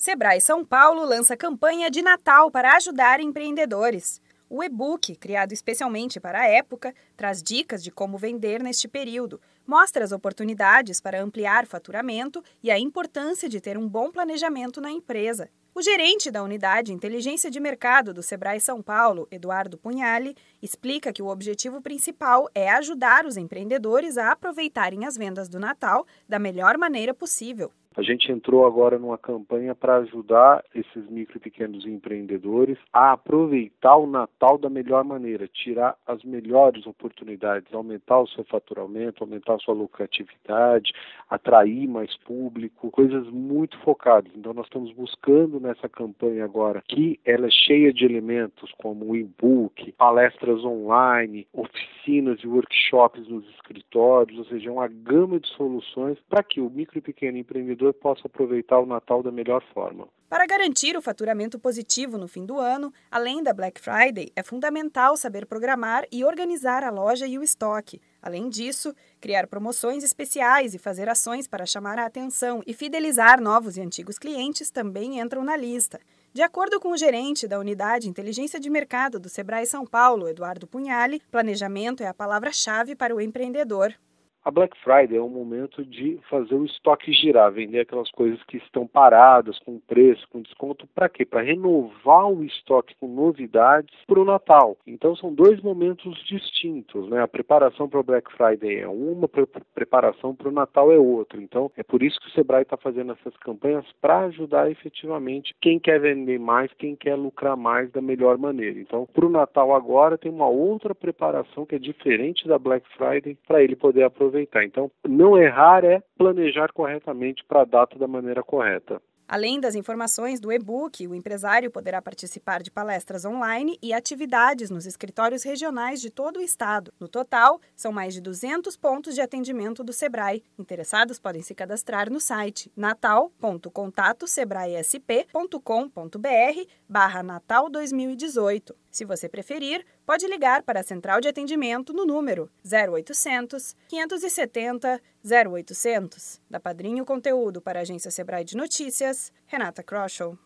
Sebrae São Paulo lança campanha de Natal para ajudar empreendedores. O e-book, criado especialmente para a época, traz dicas de como vender neste período, mostra as oportunidades para ampliar faturamento e a importância de ter um bom planejamento na empresa. O gerente da unidade Inteligência de Mercado do Sebrae São Paulo, Eduardo Punhali, explica que o objetivo principal é ajudar os empreendedores a aproveitarem as vendas do Natal da melhor maneira possível. A gente entrou agora numa campanha para ajudar esses micro e pequenos empreendedores a aproveitar o Natal da melhor maneira, tirar as melhores oportunidades, aumentar o seu faturamento, aumentar a sua lucratividade, atrair mais público, coisas muito focadas. Então nós estamos buscando nessa campanha agora que ela é cheia de elementos como e-book, palestras online, oficinas e workshops nos escritórios, ou seja, uma gama de soluções para que o micro e pequeno empreendedor consumidor possa aproveitar o Natal da melhor forma. Para garantir o faturamento positivo no fim do ano, além da Black Friday, é fundamental saber programar e organizar a loja e o estoque. Além disso, criar promoções especiais e fazer ações para chamar a atenção e fidelizar novos e antigos clientes também entram na lista. De acordo com o gerente da Unidade Inteligência de Mercado do Sebrae São Paulo, Eduardo Punhali, planejamento é a palavra-chave para o empreendedor. A Black Friday é um momento de fazer o estoque girar, vender aquelas coisas que estão paradas, com preço, com desconto, para quê? Para renovar o estoque com novidades para o Natal. Então são dois momentos distintos, né? A preparação para o Black Friday é uma, a preparação para o Natal é outra. Então é por isso que o Sebrae está fazendo essas campanhas para ajudar efetivamente quem quer vender mais, quem quer lucrar mais da melhor maneira. Então para o Natal agora tem uma outra preparação que é diferente da Black Friday para ele poder aproveitar aproveitar. Então, não errar é planejar corretamente para a data da maneira correta. Além das informações do e-book, o empresário poderá participar de palestras online e atividades nos escritórios regionais de todo o estado. No total, são mais de 200 pontos de atendimento do Sebrae. Interessados podem se cadastrar no site natal.contatosebraesp.com.br barra Natal 2018. Se você preferir, pode ligar para a central de atendimento no número 0800 570 0800. Da Padrinho Conteúdo para a agência Sebrae de Notícias, Renata Kroschel.